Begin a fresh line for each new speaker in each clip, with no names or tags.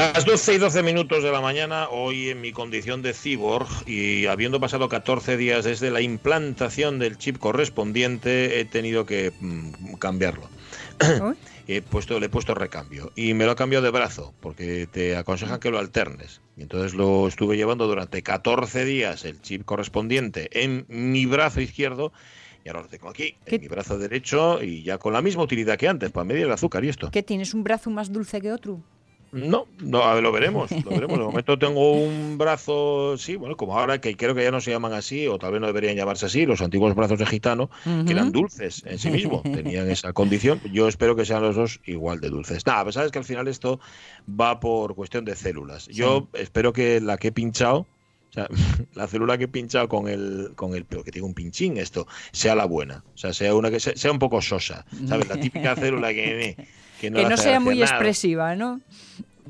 Las 12 y 12 minutos de la mañana, hoy en mi condición de cyborg y habiendo pasado 14 días desde la implantación del chip correspondiente, he tenido que mm, cambiarlo. he puesto, le he puesto recambio y me lo he cambiado de brazo porque te aconsejan que lo alternes. Y entonces lo estuve llevando durante 14 días el chip correspondiente en mi brazo izquierdo y ahora lo tengo aquí, en mi brazo derecho y ya con la misma utilidad que antes para medir el azúcar y esto.
¿Qué tienes? ¿Un brazo más dulce que otro?
No, no, a ver, lo veremos, lo veremos. De momento tengo un brazo, sí, bueno, como ahora que creo que ya no se llaman así, o tal vez no deberían llamarse así, los antiguos brazos de gitano, que eran dulces en sí mismo, tenían esa condición. Yo espero que sean los dos igual de dulces. Nada, pues sabes que al final esto va por cuestión de células. Yo espero que la que he pinchado, o sea, la célula que he pinchado con el, con el, pero que tiene un pinchín esto, sea la buena. O sea, sea una que sea, un poco sosa. ¿Sabes? La típica célula que,
que no, sea muy expresiva, ¿no?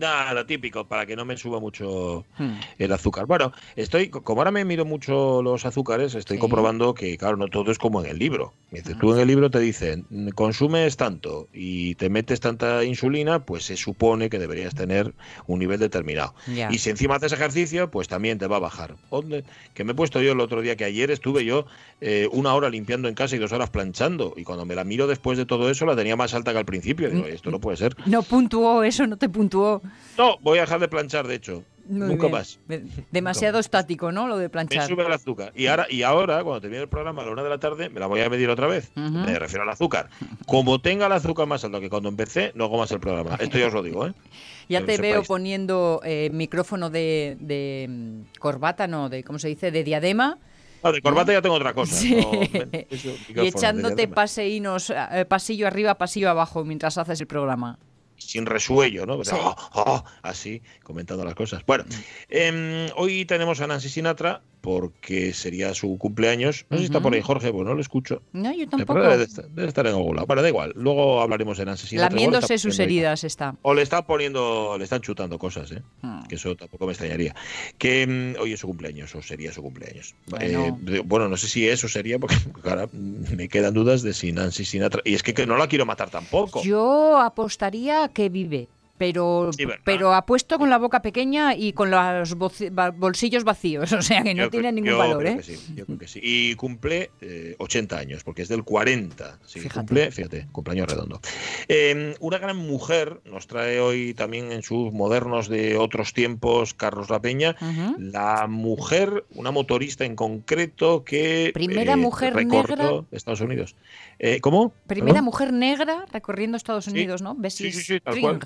Nada, lo típico, para que no me suba mucho hmm. el azúcar. Bueno, estoy, como ahora me miro mucho los azúcares, estoy comprobando que, claro, no todo es como en el libro. Dice, tú en el libro te dicen, consumes tanto y te metes tanta insulina, pues se supone que deberías tener un nivel determinado. Y si encima haces ejercicio, pues también te va a bajar. ¿Dónde? Que me he puesto yo el otro día, que ayer estuve yo eh, una hora limpiando en casa y dos horas planchando. Y cuando me la miro después de todo eso, la tenía más alta que al principio. Digo, esto no puede ser.
No puntuó, eso no te puntuó.
No, voy a dejar de planchar, de hecho. Nunca más.
Demasiado estático, ¿no? Lo de planchar.
Me sube el azúcar. Y ahora, y ahora, cuando termine el programa a la una de la tarde, me la voy a medir otra vez. Me refiero al azúcar. Como tenga el azúcar más alto que cuando empecé, no hago más el programa. Esto ya os lo digo, ¿eh?
Ya te veo poniendo eh, micrófono de, de, mm, corbata, no, de, ¿cómo se dice? De diadema.
Ah, de corbata ya tengo otra cosa.
y echándote paseínos, eh, pasillo arriba, pasillo abajo mientras haces el programa
sin resuello, ¿no? Ah, ah, así, comentando las cosas. Bueno, em, hoy tenemos a Nancy Sinatra porque sería su cumpleaños. No sé si está por ahí Jorge, pues no lo escucho.
No, yo tampoco.
Debe estar, en algún lado. Bueno, da igual. Luego hablaremos de Nancy Sinatra.
Lamiéndose sus heridas está.
O le está poniendo, le están chutando cosas, ¿eh? Hmm. Que eso tampoco me extrañaría. Que em, hoy es su cumpleaños, o sería su cumpleaños. Bueno, eh, bueno no sé si eso sería, porque ahora me quedan dudas de si Nancy Sinatra. Y es que, que no la quiero matar tampoco.
Yo apostaría que vive pero, pero apuesto con la boca pequeña y con los bolsillos vacíos, o sea que no tiene ningún valor. ¿eh?
yo creo que sí. Y cumple 80 eh, años, porque es del 40. fíjate. Cumple, fíjate, cumpleaños redondo. Em, una gran mujer nos trae hoy también en sus modernos de otros tiempos, Carlos La Peña, la mujer, una motorista en concreto que.
Primera eh, mujer negra.
Estados Unidos. ¿Cómo?
Primera mujer negra recorriendo Estados Unidos, ¿no?
sí, sí, sí, tal cual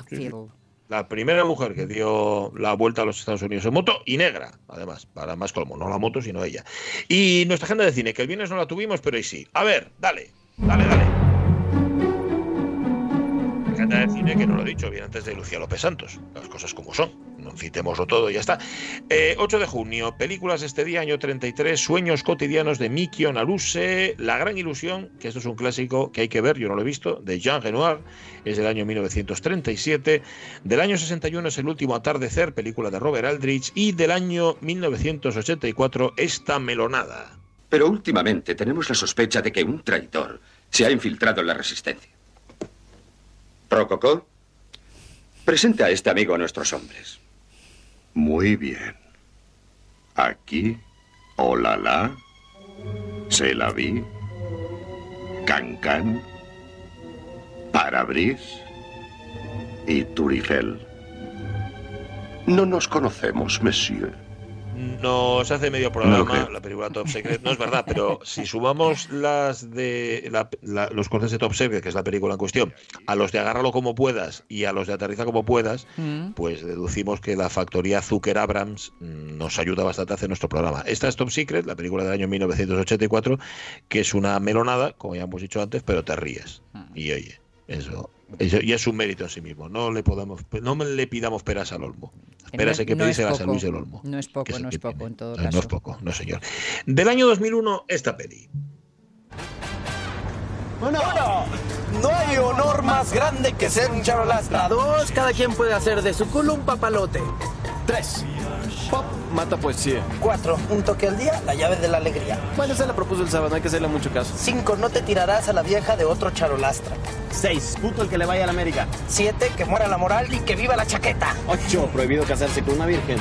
la primera mujer que dio la vuelta a los Estados Unidos en moto y negra, además, para más colmo, no la moto, sino ella. Y nuestra agenda de cine, que el viernes no la tuvimos, pero hoy sí. A ver, dale, dale, dale. Agenda de cine, que no lo he dicho bien antes de Lucía López Santos, las cosas como son citémoslo todo ya está. 8 eh, de junio, películas este día, año 33, Sueños cotidianos de Mikio Naruse, La gran ilusión, que esto es un clásico que hay que ver, yo no lo he visto, de Jean Renoir, es del año 1937. Del año 61 es El último atardecer, película de Robert Aldrich, y del año 1984, Esta melonada.
Pero últimamente tenemos la sospecha de que un traidor se ha infiltrado en la resistencia. Rococó, presenta a este amigo a nuestros hombres.
Muy bien. Aquí, Olala, Se la vi, Cancan, Parabris, y Turifel. No nos conocemos, monsieur.
Nos hace medio programa la película Top Secret, no es verdad, pero si sumamos las de los cortes de Top Secret, que es la película en cuestión, a los de Agárralo como puedas y a los de Aterriza como puedas, mm. pues deducimos que la factoría Zucker Abrams mm, nos ayuda bastante a hacer nuestro programa. Esta es Top Secret, la película del año 1984, que es una melonada, como ya hemos dicho antes, pero te ríes. Mm. Y oye, eso y es un mérito en sí mismo. No le podemos, no le pidamos peras al olmo. Peras hay que no a San Luis del Olmo.
No es poco, no es poco en todo caso.
No es poco, no señor. Del año 2001, esta peli.
Bueno, no hay honor más grande que ser un charolastra.
Dos, cada quien puede hacer de su culo un papalote.
Tres, pop mata poesía.
Cuatro, un toque al día, la llave de la alegría.
Bueno, se la propuso el sábado, no hay que hacerle mucho caso.
Cinco, no te tirarás a la vieja de otro charolastra.
Seis, puto el que le vaya a la América.
Siete, que muera la moral y que viva la chaqueta.
Ocho, prohibido casarse con una virgen.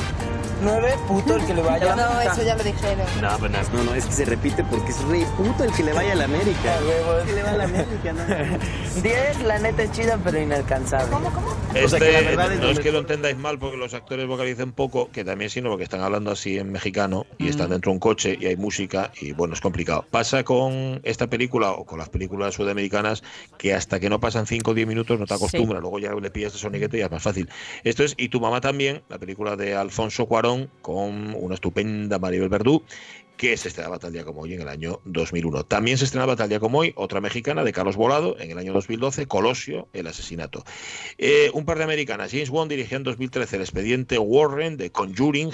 9, puto el que le vaya
a la No, eso ya lo dijeron.
No, pues no, no, es que se repite porque es re puto el que le vaya a la América.
El que le vaya a la América, ¿no? 10, la neta es chida, pero inalcanzable.
¿Cómo, cómo?
Este, o sea, que la verdad no es, que lo entendáis mal porque los actores vocalicen poco, que también sino porque están hablando así en mexicano y están mm. dentro de un coche y hay música y bueno, es complicado. Pasa con esta película o con las películas sudamericanas que hasta que no pasan 5 o 10 minutos no te acostumbras, luego ya le pillas de soniquete y es más fácil. Esto es Y tu mamá también, la película de Alfonso Cuarón con una estupenda Maribel Verdú que se estrenaba tal día como hoy en el año 2001. También se estrenaba tal día como hoy otra mexicana de Carlos Volado en el año 2012, Colosio, el asesinato. Eh, un par de americanas, James Wan dirigía en 2013 el expediente Warren de Conjuring,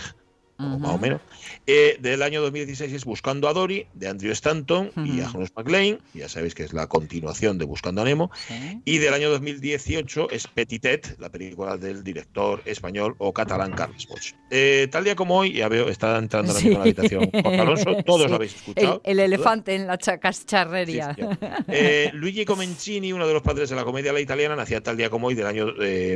más o menos. Eh, del año 2016 es Buscando a Dory, de Andrew Stanton y Agnes McLean, ya sabéis que es la continuación de Buscando a Nemo. Y del año 2018 es Petitet, la película del director español o catalán Carles Bosch. Eh, tal día como hoy, ya veo, está entrando la misma habitación Jorge Alonso, todos lo habéis escuchado.
El, elefante en la charrería.
Eh, Luigi Comencini, uno de los padres de la comedia la italiana, nacía tal día como hoy del año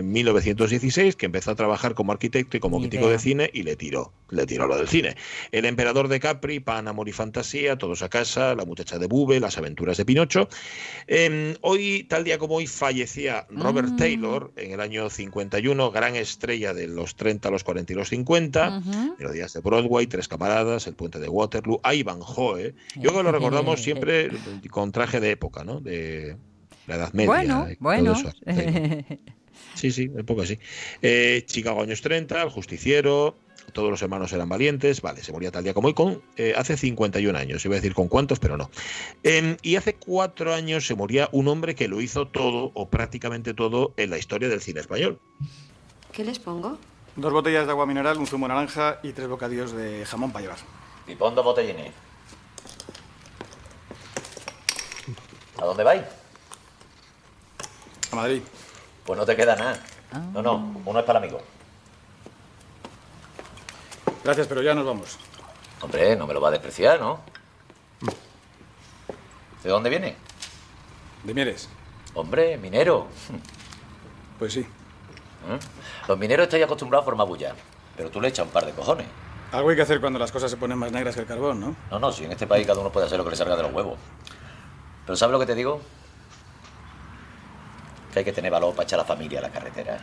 1916, que empezó a trabajar como arquitecto y como crítico de cine y le tiró le tiró lo del cine. El emperador de Capri, Pan, Amor y Fantasía, Todos a casa, La muchacha de Bube, Las aventuras de Pinocho. Em, hoy, tal día como hoy, fallecía Robert mm. Taylor en el año 51, gran estrella de los 30, los 40 y los 50, Melodías de Broadway, Tres camaradas, El puente de Waterloo, a Ivanhoe. Yo que lo recordamos siempre con traje de época, ¿no? De la Edad Media.
Bueno, bueno.
Sí, sí, un poco así. Eh, Chicago años 30, El Justiciero, todos los hermanos eran valientes, vale, se moría tal día como hoy, con, eh, hace 51 años, iba a decir con cuántos, pero no. Em, y hace cuatro años se moría un hombre que lo hizo todo, o prácticamente todo, en la historia del cine español.
¿Qué les pongo?
Dos botellas de agua mineral, un zumo naranja y tres bocadillos de jamón para llevar.
Y pon dos botellines. ¿A dónde vais?
A Madrid.
Pues no te queda nada. No, no, uno es para el amigo.
Gracias, pero ya nos vamos.
Hombre, no me lo va a despreciar, ¿no? ¿De dónde viene?
De Mieres.
Hombre, minero.
Pues sí.
¿Eh? Los mineros están acostumbrados a formar bulla, pero tú le echas un par de cojones.
Algo hay que hacer cuando las cosas se ponen más negras que el carbón, ¿no?
No, no, si en este país cada uno puede hacer lo que le salga de los huevos. Pero ¿sabes lo que te digo? Que hay que tener valor para echar a la familia a la carretera.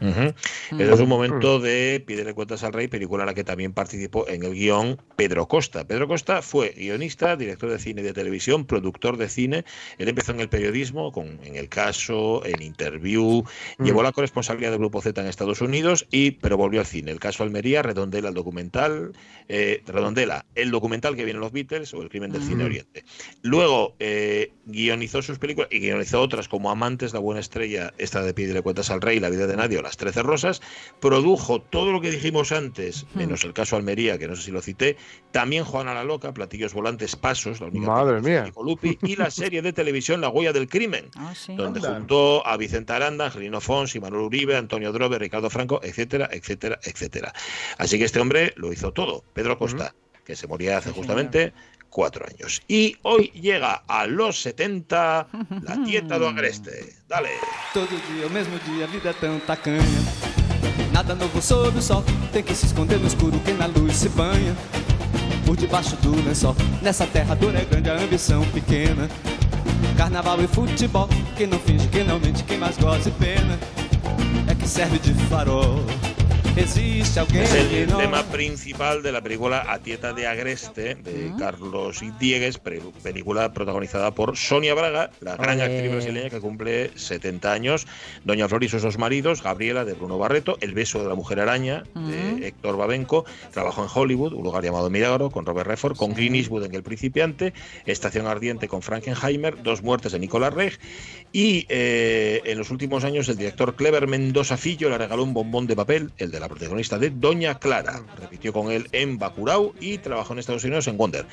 Uh es un momento de Pídele cuentas al rey, película en la que también participó en el guion Pedro Costa. Pedro Costa fue guionista, director de cine y de televisión, productor de cine. Él empezó en el periodismo, con, en El Caso, en Interview, llevó la corresponsabilidad del Grupo Z en Estados Unidos, y pero volvió al cine. El caso Almería, Redondela, el documental, eh, Redondela, el documental que viene los Beatles o El crimen del cine oriente. Luego eh, guionizó sus películas y guionizó otras como Amantes, La buena estrella, esta de Pídele cuentas al rey, La vida de nadie las Trece Rosas, produjo todo lo que dijimos antes, hmm. menos el caso Almería, que no sé si lo cité, también Juana la Loca, Platillos Volantes Pasos, la única
Madre mía.
Lupi, y la serie de televisión La Huella del Crimen, ah, donde juntó a Vicente Aranda, Angelino Fons, Manuel Uribe, Antonio Drobe, Ricardo Franco, etcétera, etcétera, etcétera. Así que este hombre lo hizo todo. Pedro Costa, que se moría hace justamente cuatro años. Y hoy llega a los 70 la tieta do Agreste. Dale.
Todo dia, o mesmo dia, a vida é tão tacanha. Nada novo sob o sol, tem que se esconder no escuro que na luz se banha. Por debaixo do lençol, nessa terra dura é grande a ambição pequena. Carnaval e futebol, quem não finge, quem não mente, quem mais goza e pena. é que serve de farol. Existe
Es el
que
tema principal de la película A Tieta de Agreste de Carlos Diegues, película protagonizada por Sonia Braga, la gran actriz brasileña que cumple 70 años, Doña Flor y sus dos maridos, Gabriela de Bruno Barreto, El beso de la mujer araña de Héctor Babenco, trabajó en Hollywood, un lugar llamado Milagro con Robert Redford, con Clint Eastwood en El Principiante, Estación Ardiente con Frankenheimer, Dos muertes de Nicolás Reg y eh, en los últimos años el director Clever Mendoza Fillo le regaló un bombón de papel, el de la protagonista de Doña Clara. Repitió con él en Bacurau y trabajó en Estados Unidos en Wonder.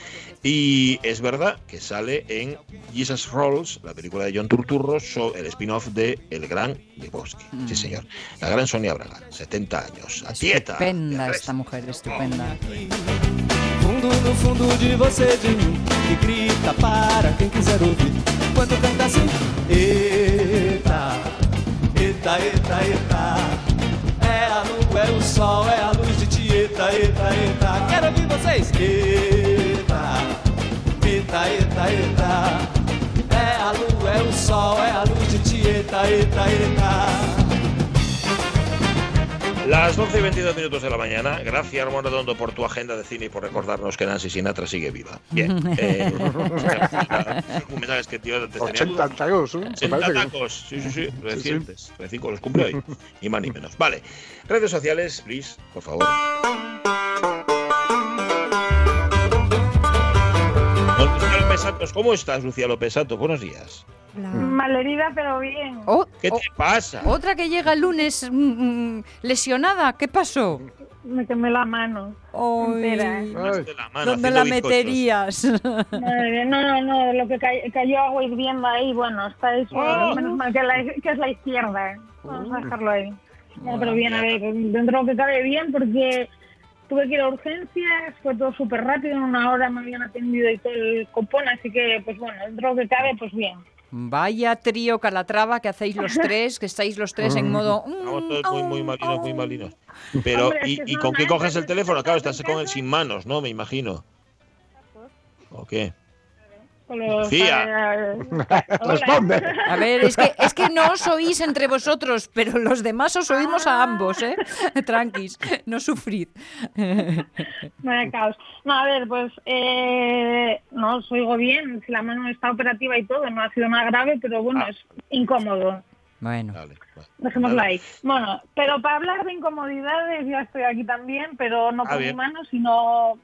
Y es verdad que sale en Jesus Rolls, la película de John Turturro, so- el spin-off de El Gran Lebowski. Sí, señor. La gran Sonia Braga, 70 años. A dieta.
Estupenda esta mujer, estupenda.
Fundo no fundo de você de mim Que grita para quem quiser ouvir. Quando canta assim Eita, eita, eita, eita É a lua, é o sol, é a luz de Tieta, eita, eita Quero ouvir vocês. Eita, eita, eita, eita É a lua, é o sol, é a luz de Tieta, eita, eita
Las 12 y 22 minutos de la mañana. Gracias, Ramón Redondo, por tu agenda de cine y por recordarnos que Nancy Sinatra sigue viva. Bien. Eh, un mensaje es que tío te tenía
80 tacos, ¿eh? Me
80
parece que-
tacos, sí, sí, sí, recientes. Recién los cumple hoy, ni más ni menos. Vale, redes sociales, please, por favor. Lucía López Santos, ¿cómo estás, Lucía López Santos? Buenos días.
Malherida, pero bien.
Oh,
¿Qué te pasa?
Otra que llega el lunes mm, mm, lesionada, ¿qué pasó?
Me quemé la mano. entera.
la mano
¿Dónde la
bizcochos.
meterías?
Madre, no, no, no, lo que cay- cayó agua hirviendo ahí, bueno, está eso,
Oh.
menos mal que, la- que es la izquierda. ¿eh? Vamos a dejarlo ahí. No, pero bien, a ver, dentro de lo que cabe bien, porque tuve que ir a urgencias, fue todo súper rápido, en una hora me habían atendido y todo el copón, así que, pues bueno, dentro de lo que cabe, pues bien.
Vaya trío Calatrava que hacéis los tres, que estáis los tres en modo... mm,
Estamos todos muy, muy malinos, muy malinos. Pero,
Hombre, es
¿y,
que es
y con qué coges el teléfono? Claro,
estás
con él sin manos, ¿no? Me imagino. ¿O qué?
Con los-
Responde.
A ver, es que, es que no os oís entre vosotros, pero los demás os oímos a ambos, ¿eh? Tranquis, no sufrid.
Vaya caos. No, a ver, pues eh, no os oigo bien, si la mano está operativa y todo, no ha sido nada grave, pero
Ah.
bueno, es incómodo.
Bueno.
Dejémoslo ahí. Bueno, pero para hablar de incomodidades, ya estoy aquí también, pero no
Ah,
por mi mano, sino,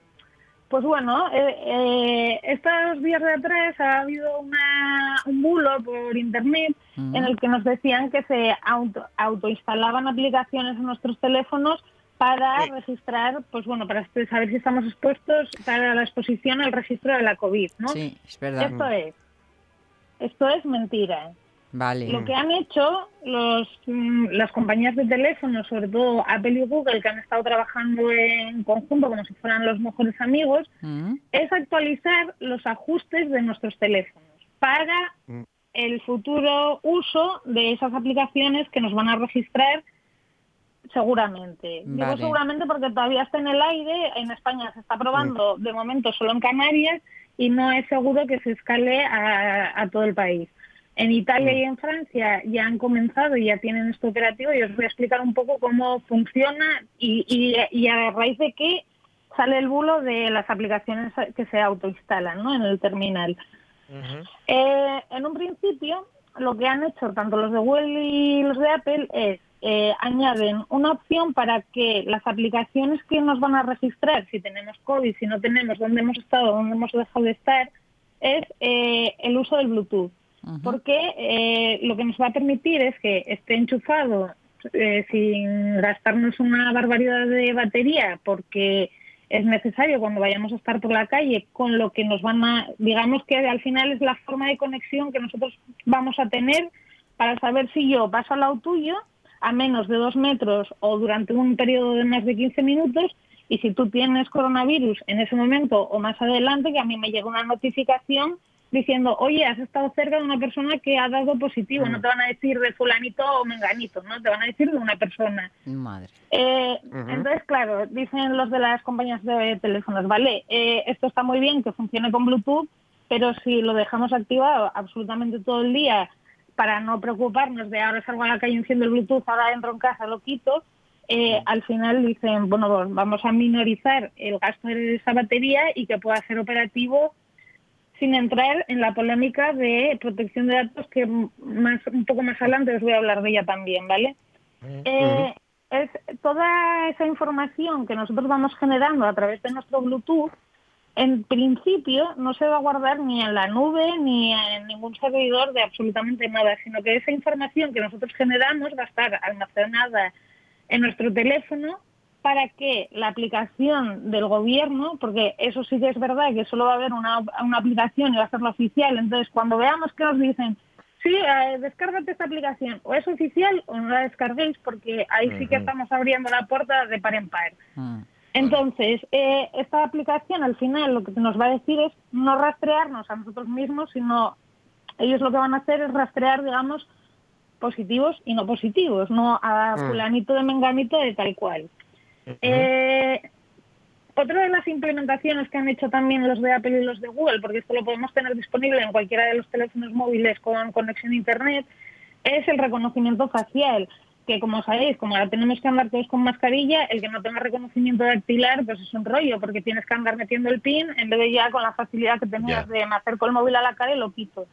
pues bueno, eh, eh, estos días de atrás ha habido una, un bulo por internet en el que nos decían que se auto, autoinstalaban aplicaciones en nuestros teléfonos para registrar, pues bueno, para saber si estamos expuestos para la exposición al registro de la COVID, ¿no?
Sí, es verdad.
Esto es, esto es mentira.
Vale.
Lo que han hecho los, mm, las compañías de teléfono, sobre todo Apple y Google, que han estado trabajando en conjunto como si fueran los mejores amigos,
Mm.
es actualizar los ajustes de nuestros teléfonos para el futuro uso de esas aplicaciones que nos van a registrar seguramente. Digo seguramente porque todavía está en el aire, en España se está probando de momento solo en Canarias y no es seguro que se escale a, a todo el país. En Italia y en Francia ya han comenzado y ya tienen esto operativo y os voy a explicar un poco cómo funciona y, y, y a raíz de qué sale el bulo de las aplicaciones que se autoinstalan ¿no? en el terminal. Eh, en un principio, lo que han hecho tanto los de Google y los de Apple es eh, añaden una opción para que las aplicaciones que nos van a registrar, si tenemos COVID, si no tenemos, dónde hemos estado, dónde hemos dejado de estar, es eh, el uso del Bluetooth. Porque eh, lo que nos va a permitir es que esté enchufado eh, sin gastarnos una barbaridad de batería, porque es necesario cuando vayamos a estar por la calle, con lo que nos van a, digamos que al final es la forma de conexión que nosotros vamos a tener para saber si yo paso al lado tuyo a menos de dos metros o durante un periodo de más de 15 minutos y si tú tienes coronavirus en ese momento o más adelante, que a mí me llega una notificación diciendo, oye, has estado cerca de una persona que ha dado positivo, no te van a decir de fulanito o menganito, ¿no? Te van a decir de una persona.
Madre.
Eh. Entonces, claro, dicen los de las compañías de teléfonos, vale, eh, esto está muy bien que funcione con Bluetooth, pero si lo dejamos activado absolutamente todo el día para no preocuparnos de ahora salgo a la calle enciendo el Bluetooth, ahora entro en casa, lo quito, eh, al final dicen, bueno, vamos a minorizar el gasto de esa batería y que pueda ser operativo sin entrar en la polémica de protección de datos que más un poco más adelante os voy a hablar de ella también, ¿vale? Eh, es toda esa información que nosotros vamos generando a través de nuestro Bluetooth, en principio no se va a guardar ni en la nube ni en ningún servidor de absolutamente nada, sino que esa información que nosotros generamos va a estar almacenada en nuestro teléfono para que la aplicación del gobierno, porque eso sí que es verdad que solo va a haber una, una aplicación y va a ser la oficial, entonces cuando veamos que nos dicen, sí, eh, descárgate esta aplicación, o es oficial o no la descarguéis, porque ahí sí que estamos abriendo la puerta de par en par.
Mm.
Entonces, eh, esta aplicación al final lo que nos va a decir es no rastrearnos a nosotros mismos, sino ellos lo que van a hacer es rastrear, digamos, positivos y no positivos, no a
Mm.
fulanito de menganito de tal cual. Eh, otra de las implementaciones que han hecho también los de Apple y los de Google, porque esto lo podemos tener disponible en cualquiera de los teléfonos móviles con conexión a Internet, es el reconocimiento facial, que como sabéis, como ahora tenemos que andar todos con mascarilla, el que no tenga reconocimiento dactilar, pues es un rollo, porque tienes que andar metiendo el pin en vez de ya con la facilidad que tenías de me acerco el móvil a la cara y lo quito.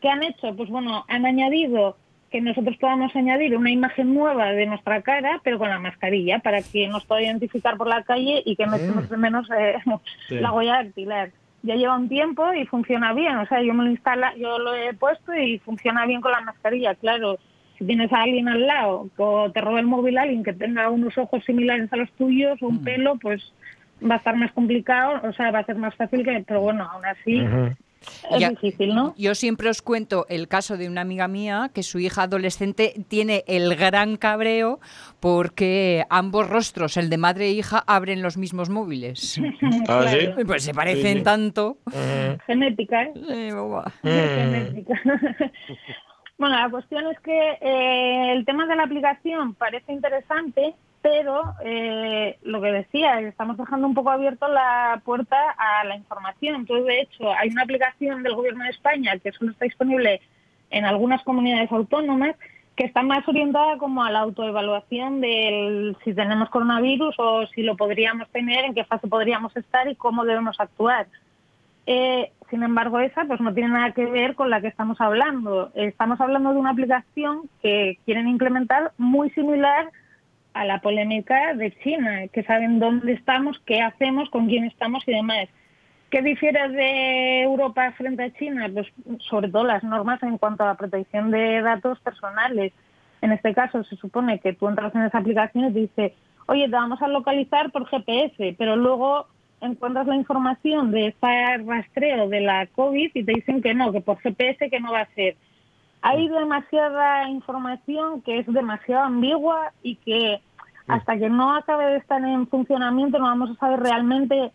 ¿Qué han hecho? Pues bueno, han añadido que nosotros podamos añadir una imagen nueva de nuestra cara, pero con la mascarilla, para que nos pueda identificar por la calle y que no echemos de menos eh,
Sí.
la huella dactilar. Ya lleva un tiempo y funciona bien, o sea, yo me lo instala, yo lo he puesto y funciona bien con la mascarilla, claro. Si tienes a alguien al lado o te roba el móvil alguien que tenga unos ojos similares a los tuyos o un pelo, pues va a estar más complicado, o sea, va a ser más fácil que, pero bueno, aún así es
Ya-
difícil, ¿no?
Yo siempre os cuento el caso de una amiga mía que su hija adolescente tiene el gran cabreo porque ambos rostros, el de madre e hija, abren los mismos móviles.
¿Ah, sí?
Pues se parecen
Sí,
tanto.
Genética, ¿eh? Genética. bueno, la cuestión es que eh, el tema de la aplicación parece interesante, pero eh, lo que decía, estamos dejando un poco abierto la puerta a la información. Entonces, de hecho, hay una aplicación del Gobierno de España que solo está disponible en algunas comunidades autónomas que está más orientada como a la autoevaluación del si tenemos coronavirus o si lo podríamos tener, en qué fase podríamos estar y cómo debemos actuar. Eh, sin embargo, esa pues no tiene nada que ver con la que estamos hablando. Estamos hablando de una aplicación que quieren implementar muy similar a la polémica de China, que saben dónde estamos, qué hacemos, con quién estamos y demás. ¿Qué difiere de Europa frente a China? Pues sobre todo las normas en cuanto a la protección de datos personales. En este caso se supone que tú entras en esa aplicación y te dice, oye, te vamos a localizar por GPS, pero luego encuentras la información de ese rastreo de la COVID y te dicen que no, que por GPS que no va a ser. Hay demasiada información que es demasiado ambigua y que hasta que no acabe de estar en funcionamiento no vamos a saber realmente,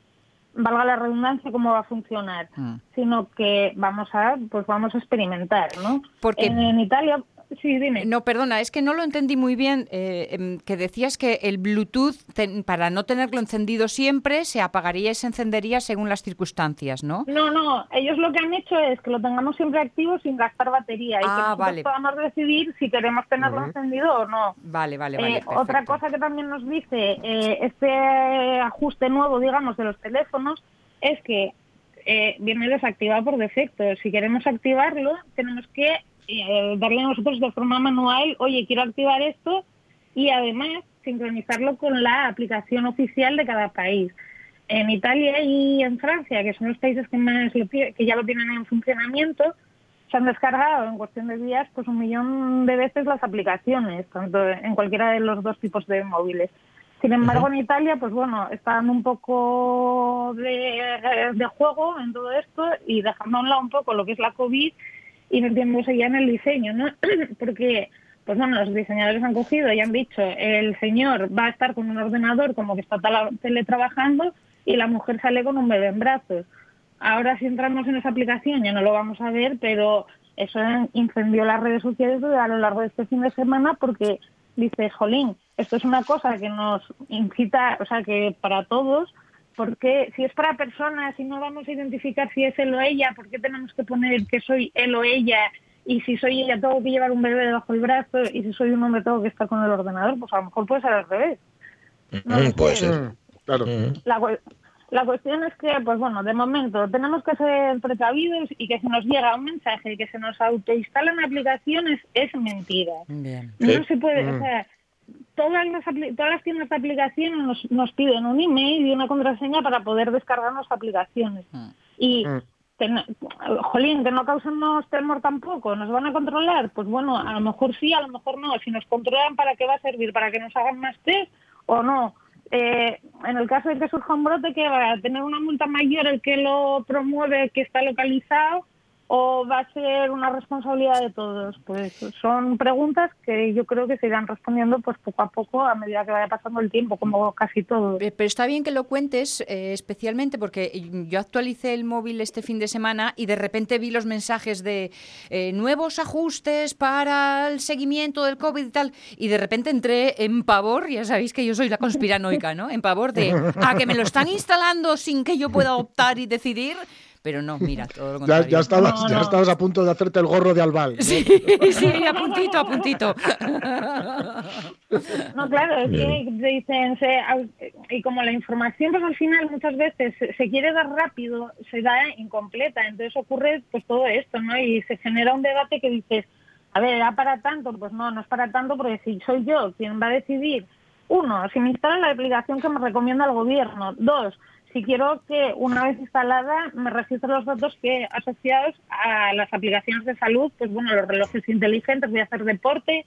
valga la redundancia, cómo va a funcionar, sino que vamos a, pues vamos a experimentar, ¿no?
Porque-
en, en Italia, sí, dime.
No, perdona, es que no lo entendí muy bien, eh, em, que decías que el Bluetooth, ten- para no tenerlo encendido siempre, se apagaría y se encendería según las circunstancias, ¿no?
No, no, ellos lo que han hecho es que lo tengamos siempre activo sin gastar batería y que
Ah,
nosotros
vale.
podamos decidir si queremos tenerlo encendido o no.
Vale, vale, vale.
Eh, otra cosa que también nos dice eh, este ajuste nuevo, digamos, de los teléfonos es que eh, viene desactivado por defecto. Si queremos activarlo, tenemos que eh, darle a nosotros de forma manual, oye, quiero activar esto y además sincronizarlo con la aplicación oficial de cada país. En Italia y en Francia, que son los países que más lo que ya lo tienen en funcionamiento, se han descargado en cuestión de días pues un millón de veces las aplicaciones, tanto en cualquiera de los dos tipos de móviles. Sin embargo, en Italia, pues bueno, está dando un poco de, de juego en todo esto y dejando a un lado un poco lo que es la COVID y metiéndose ya en el diseño, ¿no? Porque, pues bueno, los diseñadores han cogido y han dicho, el señor va a estar con un ordenador como que está teletrabajando y la mujer sale con un bebé en brazos. Ahora si entramos en esa aplicación ya no lo vamos a ver, pero eso incendió las redes sociales a lo largo de este fin de semana porque dice, jolín, esto es una cosa que nos incita, o sea, que para todos, porque si es para personas y no vamos a identificar si es él o ella, ¿por qué tenemos que poner que soy él o ella y si soy ella tengo que llevar un bebé debajo del brazo y si soy un hombre tengo que estar con el ordenador, pues a lo mejor puede ser al revés. No
Mm, puede ser.
Claro.
La, cu- la cuestión es que, pues bueno, de momento tenemos que ser precavidos y que si nos llega un mensaje que se nos autoinstalan aplicaciones es mentira.
Bien.
No
Sí.
se puede,
Mm.
o sea, todas las, apli- todas las tiendas de aplicaciones nos, nos piden un email y una contraseña para poder descargarnos aplicaciones. Y, que no- jolín, que no causemos temor tampoco, ¿nos van a controlar? Pues bueno, a lo mejor sí, a lo mejor no. Si nos controlan, ¿para qué va a servir? ¿Para que nos hagan más test o no? Eh, en el caso de que surja un brote, que va a tener una multa mayor el que lo promueve, que está localizado, o va a ser una responsabilidad de todos? Pues son preguntas que yo creo que se irán respondiendo pues poco a poco a medida que vaya pasando el tiempo, como casi todo.
Eh, Pero está bien que lo cuentes, eh, especialmente porque yo actualicé el móvil este fin de semana y de repente vi los mensajes de eh, nuevos ajustes para el seguimiento del COVID y tal. Y de repente entré en pavor, ya sabéis que yo soy la conspiranoica, ¿no? En pavor de, a que me lo están instalando sin que yo pueda optar y decidir. Pero no, mira, todo lo
Ya,
contrario.
ya, estabas,
No,
ya estabas a punto de hacerte el gorro de Albal. ¿no?
Sí, sí, a puntito, a puntito.
No, claro, es que dicen, se, y como la información pues al final muchas veces se, se quiere dar rápido, se da incompleta, entonces ocurre pues todo esto, ¿no? Y se genera un debate que dices, a ver, ¿era para tanto? Pues no, no es para tanto porque si soy yo quien va a decidir, uno, si me instala la aplicación que me recomienda el gobierno, dos, si quiero que una vez instalada me registre los datos que asociados a las aplicaciones de salud, pues bueno, los relojes inteligentes, voy a hacer deporte,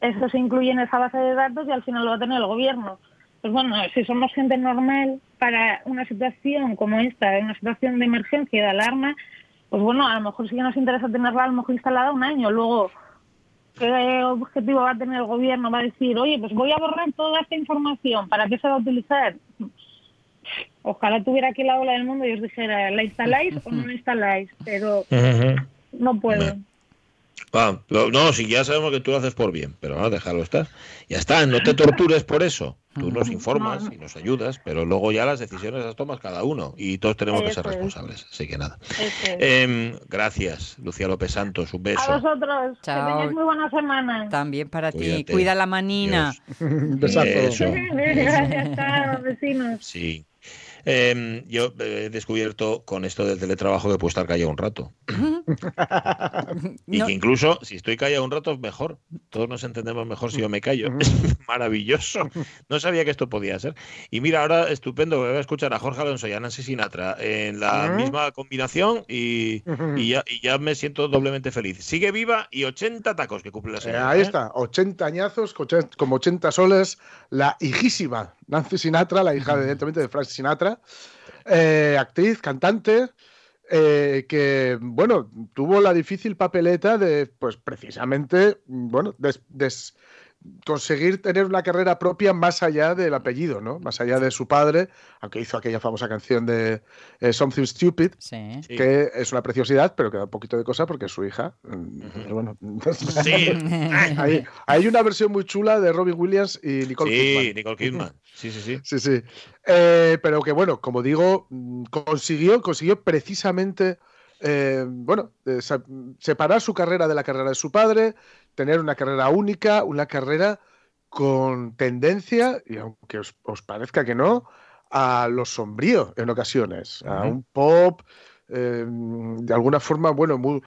eso se incluye en esa base de datos y al final lo va a tener el gobierno. Pues bueno, si somos gente normal para una situación como esta, una situación de emergencia y de alarma, pues bueno, a lo mejor sí que nos interesa tenerla a lo mejor instalada un año. Luego, ¿qué objetivo va a tener el gobierno? Va a decir, oye, pues voy a borrar toda esta información, ¿para qué se va a utilizar? Ojalá tuviera aquí la ola del mundo y os dijera, ¿la instaláis o no la instaláis? Pero no puedo.
Ah, lo- no, si ya sabemos que tú lo haces por bien, pero ahora déjalo estar. Ya está, no te tortures por eso. Tú nos informas y nos ayudas, pero luego ya las decisiones las tomas cada uno y todos tenemos que ser
es.
responsables. Así que nada.
Es.
Em, gracias, Lucía López Santos. Un
A
beso.
vosotros,
Chao.
que tengáis muy buena semana.
También para ti.
Cuídate.
Cuida la manina.
Besazo.
Eso.
Gracias, chao, vecinos.
Sí. Em, yo he descubierto con esto del teletrabajo que puedo estar callado un rato. Y
No.
que incluso si estoy callado un rato es mejor. Todos nos entendemos mejor si yo me callo. Es maravilloso. No sabía que esto podía ser. Y mira, ahora estupendo, voy a escuchar a Jorge Alonso y a Nancy Sinatra en la misma combinación y, y ya, y ya me siento doblemente feliz. Sigue viva y 80 tacos que cumple la
Eh,
señora.
ahí
¿eh?
está, 80 añazos, como 80 soles, la hijísima Nancy Sinatra, la hija evidentemente de Frank Sinatra, eh, actriz, cantante, eh, que, bueno, tuvo la difícil papeleta de, pues precisamente, bueno, des- des- conseguir tener una carrera propia más allá del apellido, ¿no? Más allá de su padre, aunque hizo aquella famosa canción de eh, Something Stupid,
Sí.
que es una preciosidad, pero que da un poquito de cosa porque es su hija. pero bueno,
Sí.
hay, hay una versión muy chula de Robin Williams y Nicole
Sí,
Kidman.
Nicole Kidman. Sí, sí, sí.
Sí, sí. Eh, pero que bueno, como digo, consiguió, consiguió precisamente eh, bueno, eh, separar su carrera de la carrera de su padre, tener una carrera única, una carrera con tendencia, y aunque os, os parezca que no, a lo sombrío en ocasiones, a un pop eh, de alguna forma, bueno, muy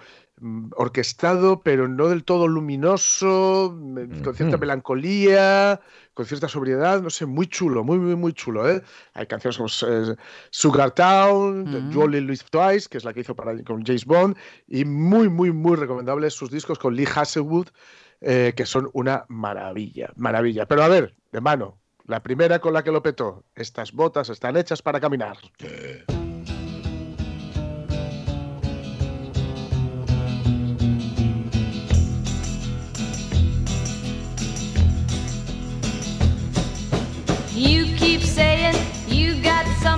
orquestado, pero no del todo luminoso, mm, con cierta melancolía, con cierta sobriedad, no sé, muy chulo, muy, muy, muy chulo, ¿eh? Hay canciones como eh, Sugar Town, de You Only Live Twice, que es la que hizo para, con James Bond, y muy, muy, muy recomendables sus discos con Lee Hasselwood, eh, que son una maravilla, maravilla. Pero a ver, de mano, la primera con la que lo petó, estas botas están hechas para caminar.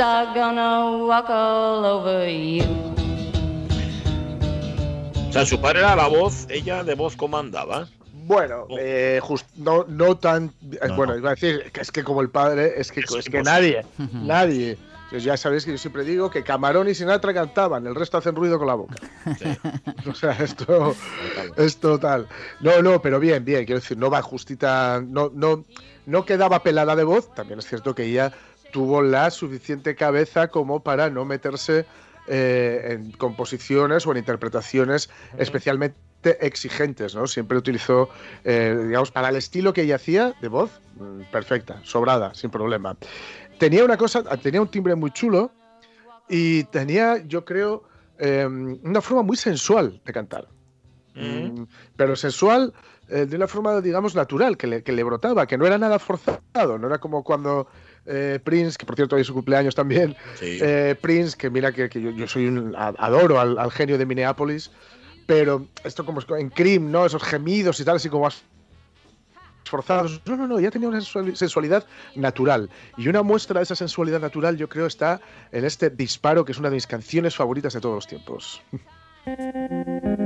are gonna walk all over you.
O sea, su padre era la voz, ella de voz comandaba.
Bueno, eh, just- no, no tan. eh,
No,
bueno,
no.
iba a decir que es que como el padre, es que,
Es
es que nadie, nadie. Pues ya sabéis que yo siempre digo que Camarón y Sinatra cantaban, el resto hacen ruido con la boca. O sea, esto es total. No, no, pero bien, bien, quiero decir, no va justita, no, no, no quedaba pelada de voz. También es cierto que ella tuvo la suficiente cabeza como para no meterse eh, en composiciones o en interpretaciones especialmente exigentes, ¿no? Siempre utilizó, eh, digamos, para el estilo que ella hacía de voz, mm, perfecta, sobrada, sin problema. Tenía una cosa, tenía un timbre muy chulo y tenía, yo creo, eh, una forma muy sensual de cantar. Mm, pero sensual eh, de una forma, digamos, natural, que le, que le brotaba, que no era nada forzado, no era como cuando eh, Prince, que por cierto hoy es su cumpleaños también,
Sí.
eh, Prince, que mira que, que yo, yo soy un, adoro al, al genio de Minneapolis, pero esto como en Cream, ¿no? Esos gemidos y tal, así como más forzados. No, no, no, ya tenía una sensual- sensualidad natural. Y una muestra de esa sensualidad natural, yo creo, está en este disparo, que es una de mis canciones favoritas de todos los tiempos.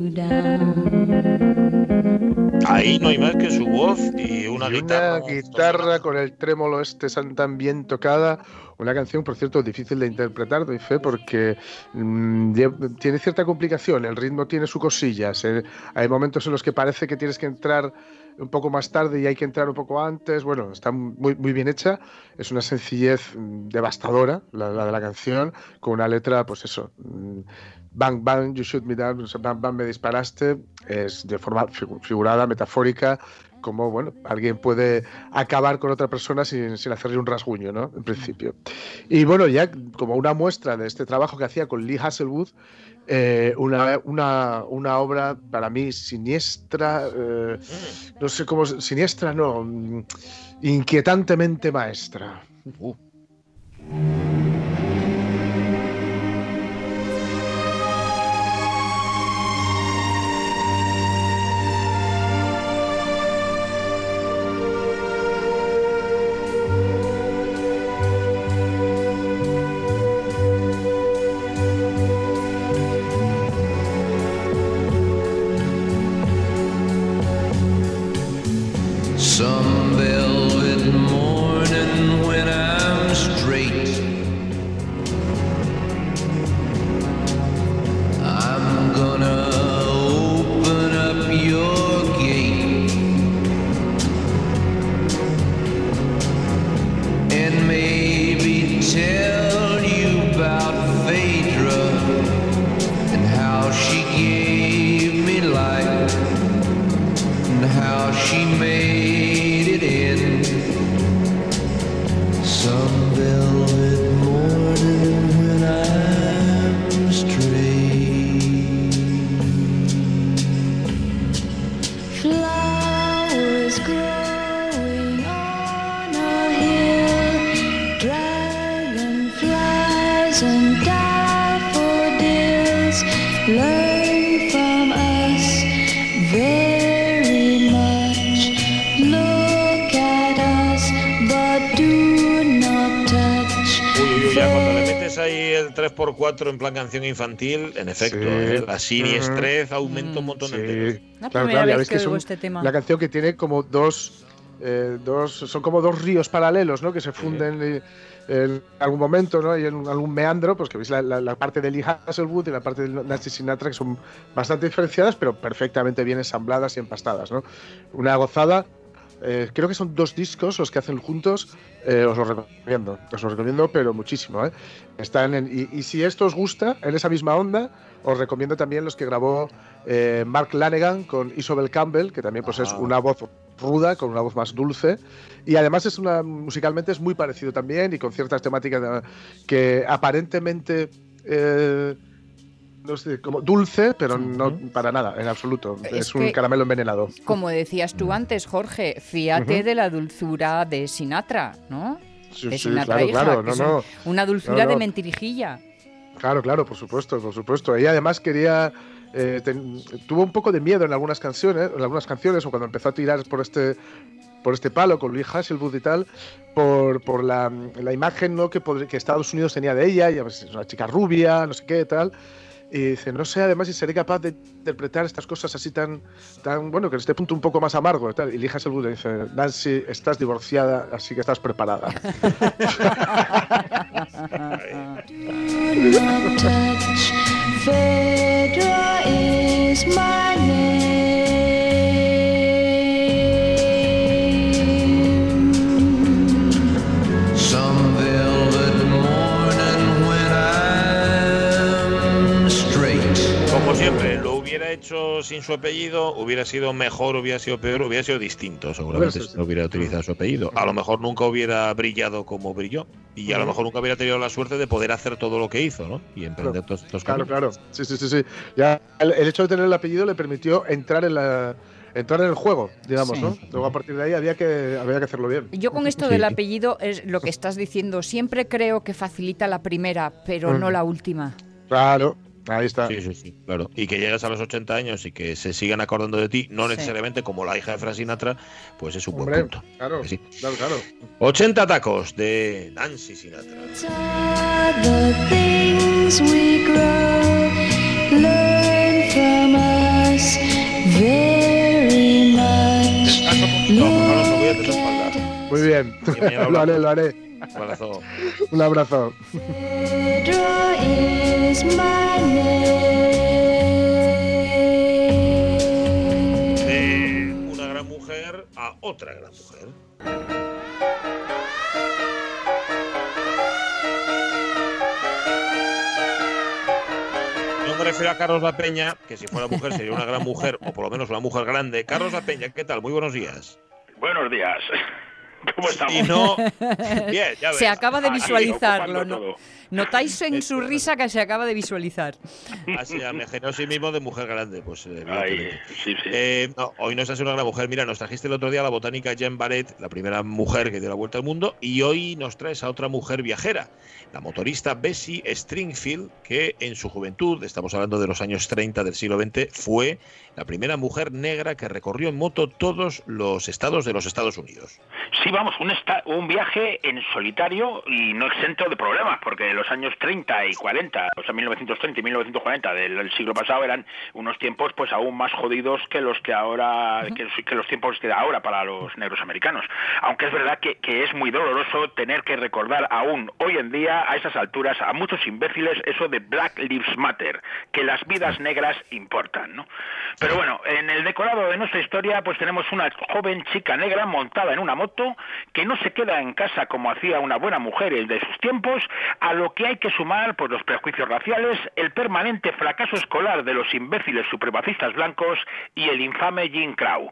Ahí no hay más que su voz y una
Y
guitarra.
Una guitarra con el trémolo este tan bien tocada. Una canción, por cierto, difícil de interpretar, doy fe, porque mm, tiene cierta complicación. El ritmo tiene sus cosillas. eh. Hay momentos en los que parece que tienes que entrar un poco más tarde y hay que entrar un poco antes. Bueno, está muy, muy bien hecha. Es una sencillez mm, devastadora, la, la de la canción, con una letra, pues eso. Bang, bang, you shoot me down, bang, bang, me disparaste, es de forma figu- figurada, metafórica, como, bueno, alguien puede acabar con otra persona sin, sin hacerle un rasguño, ¿no? En principio. Y bueno, ya como una muestra de este trabajo que hacía con Lee Hasselwood, eh, una, una, una obra para mí siniestra, eh, no sé cómo, siniestra no, mm, inquietantemente maestra.
Some
3x4 en plan canción infantil, en efecto,
Sí.
¿eh? la siniestrez aumenta un montón
Sí,
de
La
claro,
primera
claro, ya
vez
ves
que
que es
oigo
un-
este tema.
una canción que tiene como dos, eh, dos, son como dos ríos paralelos, ¿no? Que se funden eh, en algún momento, ¿no? Y en algún meandro, pues que veis la, la- la parte de Lee Hasselwood y la parte de Nancy Sinatra que son bastante diferenciadas, pero perfectamente bien ensambladas y empastadas, ¿no? Una gozada. Eh, creo que son dos discos los que hacen juntos. eh, os los recomiendo, os los recomiendo, pero muchísimo. ¿eh? Están en- y, y si esto os gusta, en esa misma onda, os recomiendo también los que grabó Mark Lanegan con Isobel Campbell, que también pues, es
Ah.
una voz ruda, con una voz más dulce. Y además es una musicalmente es muy parecido también y con ciertas temáticas que aparentemente eh, no sé, como dulce, pero no para nada, en absoluto. Es,
Es
un
que-
caramelo envenenado.
Como decías tú antes, Jorge, fíjate
Ujú.
de la dulzura de Sinatra, ¿no?
Sí,
de
sí,
Sinatra
claro,
hija,
claro, no,
es
no.
un- Una dulzura
No,
de mentirijilla.
Claro, claro, por supuesto, por supuesto. Ella además quería. eh, ten- tuvo un poco de miedo en algunas canciones, en algunas canciones, o cuando empezó a tirar por este por este palo con Lee Hasselwood y tal, por, por la, la imagen ¿no? que, Estados Unidos tenía de ella, y pues, es una chica rubia, no sé qué, tal. Y dice, no sé además si seré capaz de interpretar estas cosas así tan, tan bueno, que en este punto un poco más amargo y tal. Y Lee Hasselwood dice, Nancy, estás divorciada, así que estás preparada.
hecho sin su apellido, hubiera sido mejor, hubiera sido peor, hubiera sido distinto, seguramente, si no hubiera utilizado su apellido. A lo mejor nunca hubiera brillado como brilló. Y a lo mejor nunca hubiera tenido la suerte de poder hacer todo lo que hizo, ¿no? Y emprender todos estos
Claro, claro. Sí, sí, sí, sí. Ya el, el hecho de tener el apellido le permitió entrar en la entrar en el juego, digamos,
Sí.
¿no? Luego a partir de ahí había que había que hacerlo bien.
Yo con esto
Sí.
del apellido es lo que estás diciendo. Siempre creo que facilita la primera, pero
Mm.
no la última.
Claro, ahí está.
Sí, sí, sí, claro. Y que llegues a los 80 años y que se sigan acordando de ti, no
Sí.
necesariamente como la hija de Frank Sinatra, pues es un buen
Hombre,
punto.
claro,
Sí.
claro, claro.
80 tacos de Nancy Sinatra.
Muy bien. Lo haré, lo haré.
Un abrazo.
Un.
De una gran mujer a otra gran mujer. No me refiero a Carlos La Peña, que si fuera mujer sería una gran mujer, o por lo menos una mujer grande. Carlos La Peña, ¿qué tal? Muy buenos días.
Buenos días. ¿Cómo estamos?
Y no. Bien, ya ves.
Se acaba de visualizarlo, ¿no?
todo.
Notáis en su risa que se acaba de visualizar.
Así, me generó sí mismo de mujer grande, pues
Ay,
evidentemente.
sí, sí.
Eh, no, hoy no estás una gran mujer. Mira, nos trajiste el otro día a la botánica Jean Barrett, la primera mujer que dio la vuelta al mundo, y hoy nos traes a otra mujer viajera, la motorista Bessie Stringfield, que en su juventud, estamos hablando de los años 30 del siglo XX, fue la primera mujer negra que recorrió en moto todos los estados de los Estados Unidos.
Sí, vamos, un, esta- un viaje en solitario y no exento de problemas, porque los años 30 y 40, o sea, 1930 y 1940 del, del siglo pasado eran unos tiempos pues aún más jodidos que los que ahora, que, los- que los tiempos de ahora para los negros americanos. Aunque es verdad que, que es muy doloroso tener que recordar aún hoy en día, a esas alturas, a muchos imbéciles eso de Black Lives Matter, que las vidas negras importan, ¿no? Pero bueno, en el decorado de nuestra historia, pues tenemos una joven chica negra montada en una moto que no se queda en casa como hacía una buena mujer de sus tiempos, a lo que hay que sumar pues los prejuicios raciales, el permanente fracaso escolar de los imbéciles supremacistas blancos y el infame Jim Crow.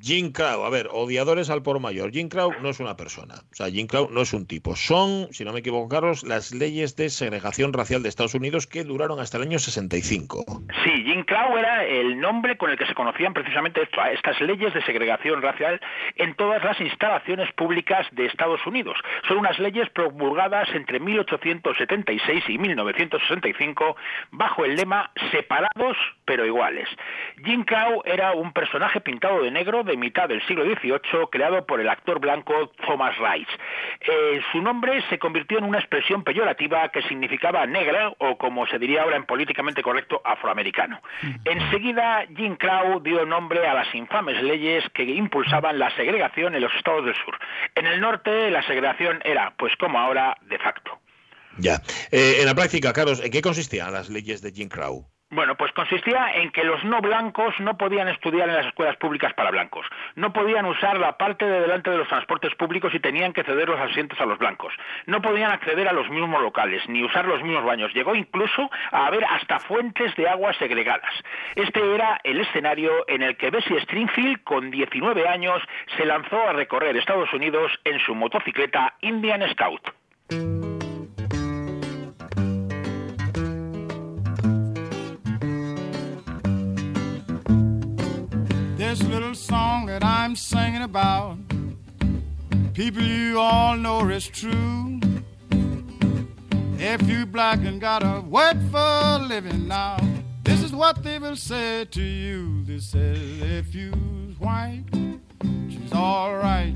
Jim Crow, a ver, odiadores al por mayor. Jim Crow no es una persona, o sea, Jim Crow no es un tipo. Son, si no me equivoco, Carlos, las leyes de segregación racial de Estados Unidos que duraron hasta el año 65.
Sí, Jim Crow era el nombre con el que se conocían precisamente esto- estas leyes de segregación racial en todas las instalaciones públicas de Estados Unidos. Son unas leyes promulgadas entre 1876 y 1965 bajo el lema separados pero iguales. Jim Crow era un personaje pintado de negro de mitad del siglo XVIII creado por el actor blanco Thomas Rice. Eh, su nombre se convirtió en una expresión peyorativa que significaba negra o como se diría ahora en políticamente correcto afroamericano. Enseguida Jim Crow dio nombre a las infames leyes que impulsaban la segregación en los estados del sur. En el norte la segregación era, pues como ahora, de facto.
Ya. Eh, en la práctica, Carlos, ¿en qué consistían las leyes de Jim Crow?
Bueno, pues consistía en que los no blancos no podían estudiar en las escuelas públicas para blancos, no podían usar la parte de delante de los transportes públicos y tenían que ceder los asientos a los blancos, no podían acceder a los mismos locales ni usar los mismos baños, llegó incluso a haber hasta fuentes de agua segregadas. Este era el escenario en el que Bessie Stringfield, con 19 años, se lanzó a recorrer Estados Unidos en su motocicleta Indian Scout.
This little song that I'm singing about, people you all know is true. If you black and got a word for a living now, this is what they will say to you. They say, if you's white, she's alright.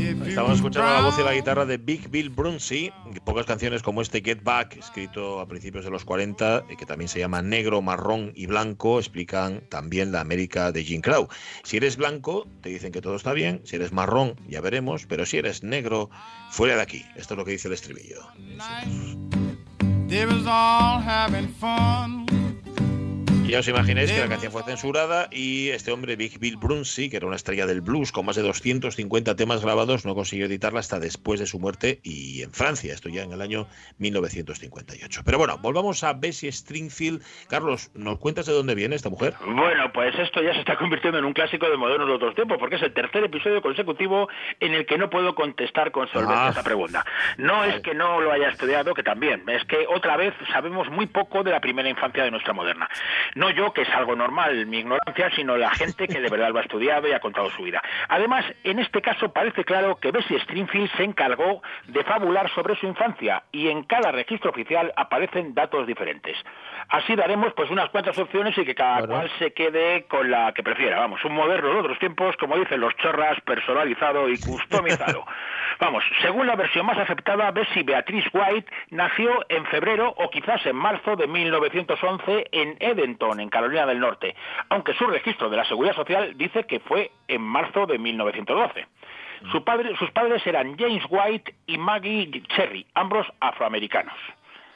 Estamos escuchando la voz y la guitarra de Big Bill Brunsey, pocas canciones como este Get Back, escrito a principios de los 40, eh, que también se llama Negro, Marrón y Blanco, explican también la América de Jim Crow. Si eres blanco, te dicen que todo está bien, si eres marrón, ya veremos, pero si eres negro, fuera de aquí. Esto es lo que dice el estribillo.
they was all having fun.
Ya os imagináis que la canción fue censurada y este hombre, Big Bill Brunsey, que era una estrella del blues con más de 250 temas grabados, no consiguió editarla hasta después de su muerte y en Francia, esto ya en el año 1958. Pero bueno, volvamos a Bessie Stringfield. Carlos, ¿nos cuentas de dónde viene esta mujer?
Bueno, pues esto ya se está convirtiendo en un clásico de modernos de otros tiempos, porque es el tercer episodio consecutivo en el que no puedo contestar con solvencia
Ah.
esta pregunta. No es que no lo haya estudiado, que también, es que otra vez sabemos muy poco de la primera infancia de nuestra moderna. No yo, que es algo normal, mi ignorancia, sino la gente que de verdad lo ha estudiado y ha contado su vida. Además, en este caso parece claro que Bessie Stringfield se encargó de fabular sobre su infancia y en cada registro oficial aparecen datos diferentes. Así daremos pues unas cuantas opciones y que cada cual se quede con la que prefiera. Vamos, un moderno de otros tiempos, como dicen los chorras, personalizado y customizado. Vamos, según la versión más aceptada, Bessie Beatrice White nació en febrero o quizás en marzo de 1911 en Edenton, en Carolina del Norte, aunque su registro de la Seguridad Social dice que fue en marzo de 1912. Su padre- sus padres eran James White y Maggie Cherry, ambos afroamericanos.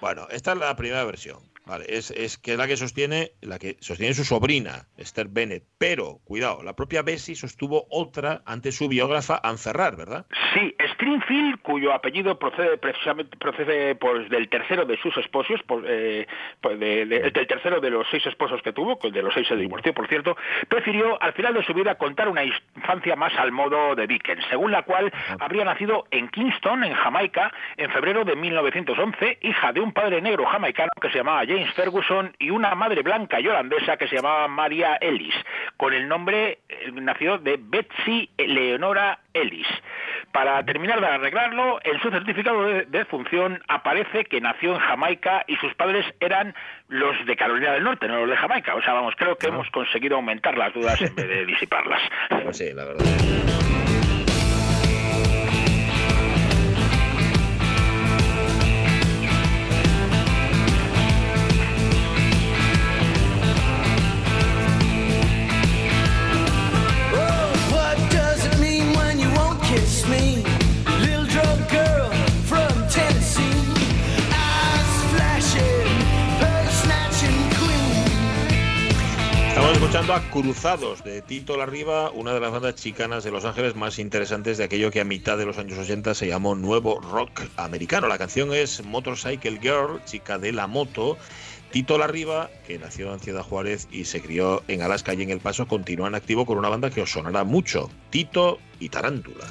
Bueno, esta es la primera versión. Vale, es, es que es la que sostiene, la que sostiene su sobrina, Esther Bennett. Pero, cuidado, la propia Bessie sostuvo otra ante su biógrafa Anne Ferrar, ¿verdad?
Sí, Stringfield, cuyo apellido procede precisamente procede pues, del tercero de sus esposos, por, eh, pues, de- de- del tercero de los seis esposos que tuvo, que de los seis se divorció, por cierto, prefirió al final de su vida contar una infancia más al modo de Dickens, según la cual habría nacido en Kingston, en Jamaica, en febrero de 1911, hija de un padre negro jamaicano que se llamaba James Ferguson y una madre blanca y holandesa que se llamaba Maria Ellis, con el nombre eh, nació de Betsy Leonora Ellis. Para terminar de arreglarlo, en su certificado de, de función aparece que nació en Jamaica y sus padres eran los de Carolina del Norte, no los de Jamaica. O sea, vamos, creo que hemos conseguido aumentar las dudas en vez de disiparlas.
Pues sí, la verdad. A Cruzados de Tito Larriba, una de las bandas chicanas de Los Ángeles más interesantes de aquello que a mitad de los años 80 se llamó nuevo rock americano. La canción es Motorcycle Girl, chica de la moto, Tito Larriba, que nació en Ciudad Juárez y se crió en Alaska y en El Paso, continúa en activo con una banda que os sonará mucho, Tito y Tarántula.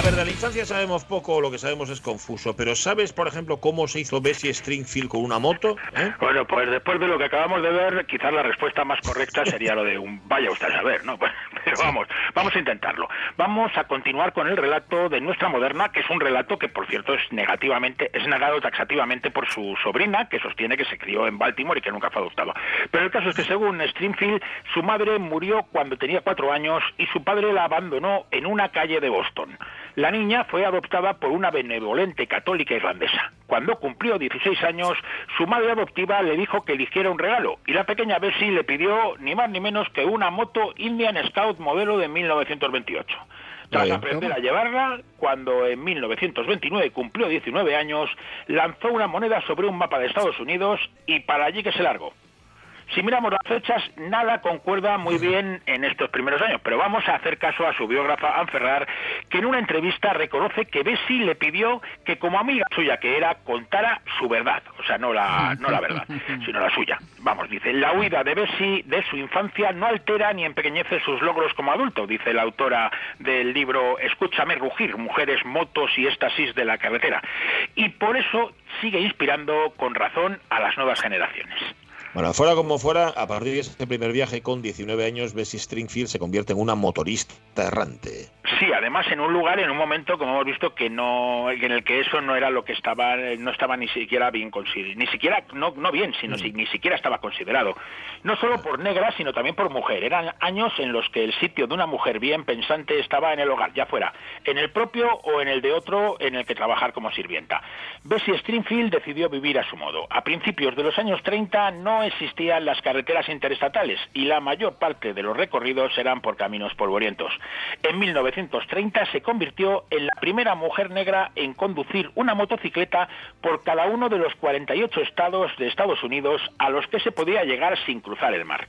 A ver, de la infancia sabemos poco, lo que sabemos es confuso, pero ¿sabes, por ejemplo, cómo se hizo Bessie Stringfield con una moto? ¿Eh?
Bueno, pues después de lo que acabamos de ver, quizás la respuesta más correcta sería lo de un vaya usted a saber, ¿no? Pero vamos, vamos a intentarlo. Vamos a continuar con el relato de nuestra moderna, que es un relato que, por cierto, es negativamente, es negado taxativamente por su sobrina, que sostiene que se crió en Baltimore y que nunca fue adoptada. Pero el caso es que, según Stringfield, su madre murió cuando tenía cuatro años y su padre la abandonó en una calle de Boston. La niña fue adoptada por una benevolente católica irlandesa. Cuando cumplió 16 años, su madre adoptiva le dijo que eligiera un regalo y la pequeña Bessie le pidió ni más ni menos que una moto Indian Scout modelo de 1928. Tras aprender a llevarla, cuando en 1929 cumplió 19 años, lanzó una moneda sobre un mapa de Estados Unidos y para allí que se largó. Si miramos las fechas, nada concuerda muy bien en estos primeros años, pero vamos a hacer caso a su biógrafa Anne Ferrar, que en una entrevista reconoce que Bessie le pidió que como amiga suya que era, contara su verdad, o sea, no la, no la verdad, sino la suya. Vamos, dice, la huida de Bessie de su infancia no altera ni empequeñece sus logros como adulto, dice la autora del libro Escúchame rugir, mujeres, motos y éxtasis de la carretera. Y por eso sigue inspirando con razón a las nuevas generaciones.
Bueno, fuera como fuera, a partir de ese primer viaje con 19 años, Bessie Stringfield se convierte en una motorista errante.
Sí, además en un lugar, en un momento, como hemos visto, que no, en el que eso no era lo que estaba, no estaba ni siquiera bien considerado, ni siquiera, no, no bien, sino si- ni siquiera estaba considerado. No solo por negra, sino también por mujer. Eran años en los que el sitio de una mujer bien pensante estaba en el hogar, ya fuera en el propio o en el de otro en el que trabajar como sirvienta. Bessie Stringfield decidió vivir a su modo. A principios de los años 30 no existían las carreteras interestatales y la mayor parte de los recorridos eran por caminos polvorientos. En 1930 se convirtió en la primera mujer negra en conducir una motocicleta por cada uno de los 48 estados de Estados Unidos a los que se podía llegar sin cruzar el mar.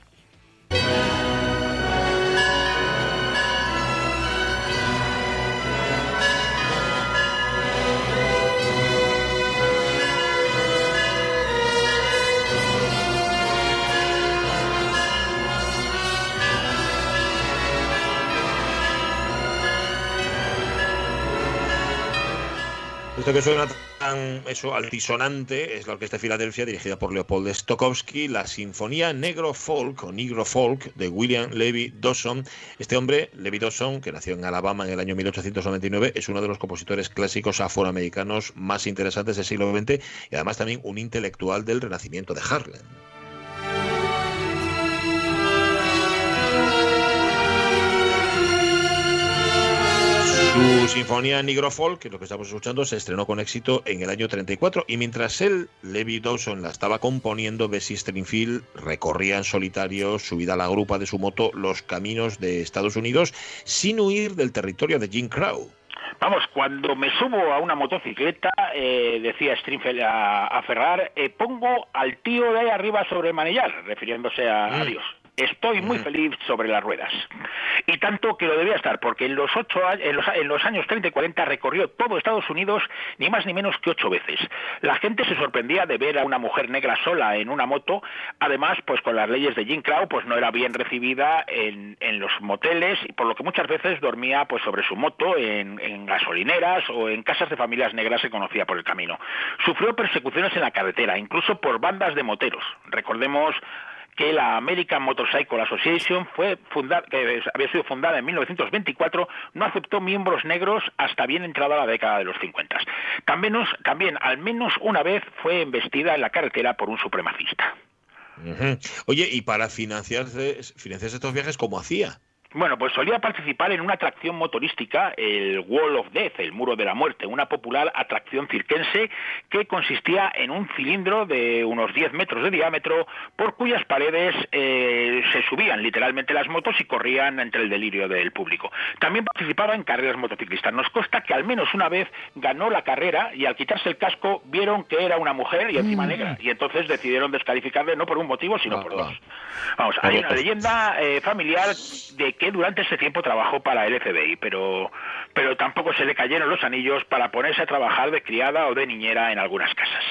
Esto que suena tan eso altisonante es la Orquesta de Filadelfia dirigida por Leopold Stokowski, la Sinfonía Negro Folk o Negro Folk de William Levy Dawson. Este hombre, Levy Dawson, que nació en Alabama en el año 1899, es uno de los compositores clásicos afroamericanos más interesantes del siglo XX y además también un intelectual del renacimiento de Harlem. Su sinfonía Negro Folk, que es lo que estamos escuchando, se estrenó con éxito en el año 34 y mientras él, Levi Dawson, la estaba componiendo, Bessie Stringfield recorría en solitario, subida a la grupa de su moto, los caminos de Estados Unidos sin huir del territorio de Jim Crow.
Vamos, cuando me subo a una motocicleta, eh, decía Stringfield a, a Ferrar, eh, pongo al tío de ahí arriba sobre el manillar, refiriéndose a, a Dios. Estoy muy feliz sobre las ruedas. Y tanto que lo debía estar, porque en los, ocho, en los, en los años 30 y 40 recorrió todo Estados Unidos ni más ni menos que ocho veces. La gente se sorprendía de ver a una mujer negra sola en una moto. Además, pues con las leyes de Jim Crow, pues no era bien recibida en, en los moteles, por lo que muchas veces dormía pues sobre su moto en, en gasolineras o en casas de familias negras que conocía por el camino. Sufrió persecuciones en la carretera, incluso por bandas de moteros. Recordemos que la American Motorcycle Association fue fundada, que había sido fundada en 1924, no aceptó miembros negros hasta bien entrada la década de los 50. También, también al menos una vez fue embestida en la carretera por un supremacista.
Oye, y para financiarse, financiarse estos viajes, ¿cómo hacía?
Bueno, pues solía participar en una atracción motorística, el Wall of Death, el Muro de la Muerte, una popular atracción cirquense que consistía en un cilindro de unos 10 metros de diámetro por cuyas paredes eh, se subían literalmente las motos y corrían entre el delirio del público. También participaba en carreras motociclistas. Nos consta que al menos una vez ganó la carrera y al quitarse el casco vieron que era una mujer y encima negra y entonces decidieron descalificarle no por un motivo sino por dos. Vamos, hay una leyenda eh, familiar de que durante ese tiempo trabajó para el FBI, pero, pero tampoco se le cayeron los anillos para ponerse a trabajar de criada o de niñera en algunas casas.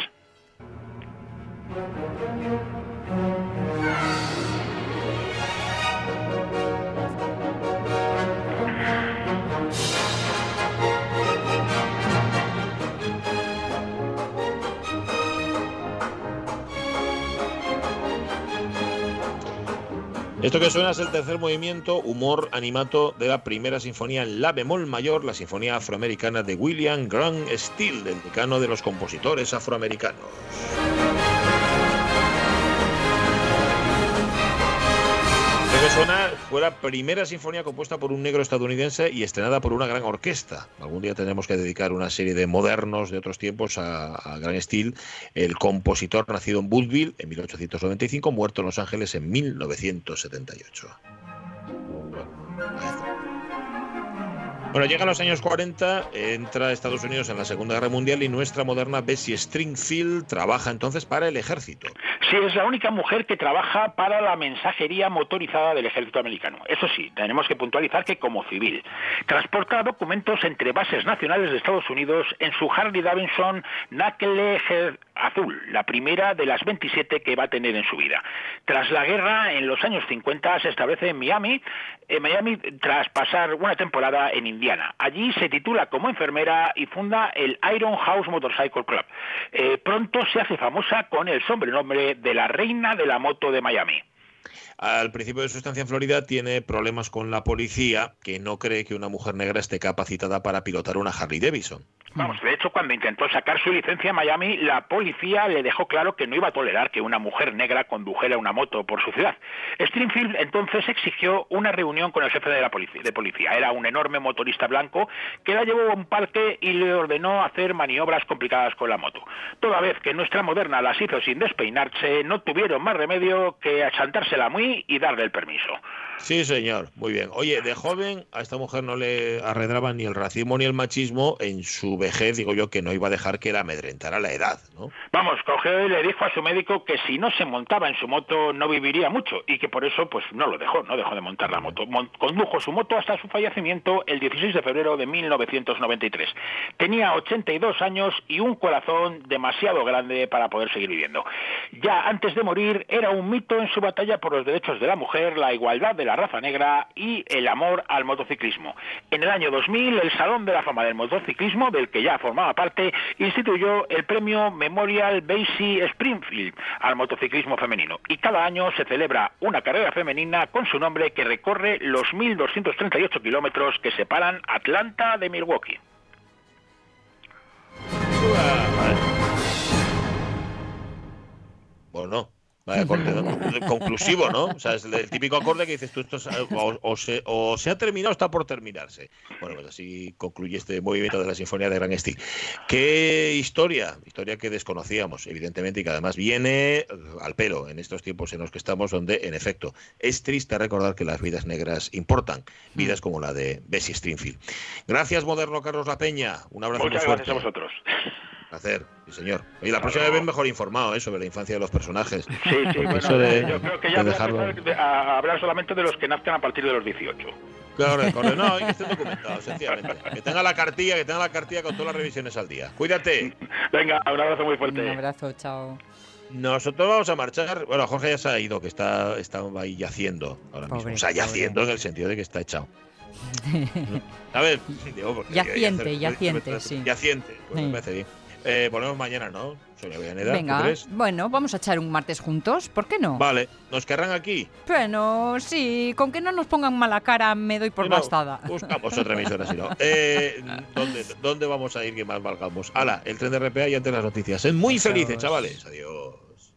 Esto que suena es el tercer movimiento, humor animato de la primera sinfonía en la bemol mayor, la sinfonía afroamericana de William Grant Steele, del decano de los compositores afroamericanos. Fue la primera sinfonía compuesta por un negro estadounidense y estrenada por una gran orquesta. Algún día tenemos que dedicar una serie de modernos de otros tiempos a, Grant Steele, el compositor nacido en Woodville en 1895, muerto en Los Ángeles en 1978. Bueno, llegan los años 40, entra Estados Unidos en la Segunda Guerra Mundial y nuestra moderna Bessie Stringfield trabaja entonces para el ejército.
Sí, es la única mujer que trabaja para la mensajería motorizada del ejército americano. Eso sí, tenemos que puntualizar que como civil. Transporta documentos entre bases nacionales de Estados Unidos en su Harley Davidson Knucklehead azul, la primera de las 27 que va a tener en su vida. Tras la guerra, en los años 50 se establece en Miami, en Miami tras pasar una temporada en Indiana. Allí se titula como enfermera y funda el Iron House Motorcycle Club. Eh, pronto se hace famosa con el sobrenombre de la reina de la moto de Miami.
Al principio de su estancia en Florida tiene problemas con la policía que no cree que una mujer negra esté capacitada para pilotar una Harley Davidson.
Vamos, de hecho, cuando intentó sacar su licencia en Miami, la policía le dejó claro que no iba a tolerar que una mujer negra condujera una moto por su ciudad. Stringfield entonces exigió una reunión con el jefe de la policía. Policía. Era un enorme motorista blanco que la llevó a un parque y le ordenó hacer maniobras complicadas con la moto. Toda vez que nuestra moderna las hizo sin despeinarse, no tuvieron más remedio que achantársela muy y darle el permiso.
Sí, señor, muy bien. Oye, de joven a esta mujer no le arredraba ni el racismo ni el machismo. En su vejez, digo yo, que no iba a dejar que la amedrentara la edad, ¿no?
Vamos, cogió y le dijo a su médico que si no se montaba en su moto no viviría mucho y que por eso pues no lo dejó, no dejó de montar la moto. Mon- condujo su moto hasta su fallecimiento el 16 de febrero de 1993. Tenía 82 años y un corazón demasiado grande para poder seguir viviendo. Ya antes de morir era un mito en su batalla por los derechos de la mujer, la igualdad de la raza negra y el amor al motociclismo. En el año 2000 el Salón de la Fama del Motociclismo, del que ya formaba parte, instituyó el premio Memorial Basie Springfield al motociclismo femenino. Y cada año se celebra una carrera femenina con su nombre que recorre los 1.238 kilómetros que separan Atlanta de Milwaukee.
Bueno, vaya conclusivo, ¿no? O sea, es el típico acorde que dices tú, esto es- o, o se, o se ha terminado o está por terminarse. Bueno, pues así concluye este movimiento de la Sinfonía de Gran Steel. ¿Qué historia? Historia que desconocíamos, evidentemente, y que además viene eh, al pelo en estos tiempos en los que estamos, donde, en efecto, es triste recordar que las vidas negras importan, vidas como la de Bessie Stringfield. Gracias, moderno Carlos La Peña. Un abrazo
Muchas gracias a vosotros.
Placer, sí señor. Y la próxima vez mejor informado ¿eh? sobre la infancia de los personajes.
Sí, sí, bueno,
eso de-
yo creo que ya voy a
dejarlo-
empezar de- a hablar solamente de los que nazcan a partir de los 18.
Claro, corre. No, hay que estar documentado, sencillamente. Que tenga la cartilla, que tenga la cartilla con todas las revisiones al día. Cuídate.
Venga, un abrazo muy fuerte.
Un abrazo, chao.
Nosotros vamos a marchar. Bueno, Jorge ya se ha ido, que está, está ahí yaciendo ahora mismo. O sea,
pobre.
yaciendo en el sentido de que está echado. A ver, digo, porque
Yaciente,
que
yaciente, sí.
Yaciente, pues
Sí.
me parece bien. Eh, volvemos mañana, ¿no? Sonia Villaneda, ¿tú
Venga,
crees?
bueno, vamos a echar un martes juntos, ¿por qué no?
Vale, ¿nos querrán aquí?
Bueno, sí, con que no nos pongan mala cara me doy por
No,
bastada.
Buscamos otra emisora, si no. Eh, ¿dónde, ¿Dónde vamos a ir que más valgamos? Ala, el tren de RPA y antes las noticias. Muy felices,
es.
chavales. Adiós.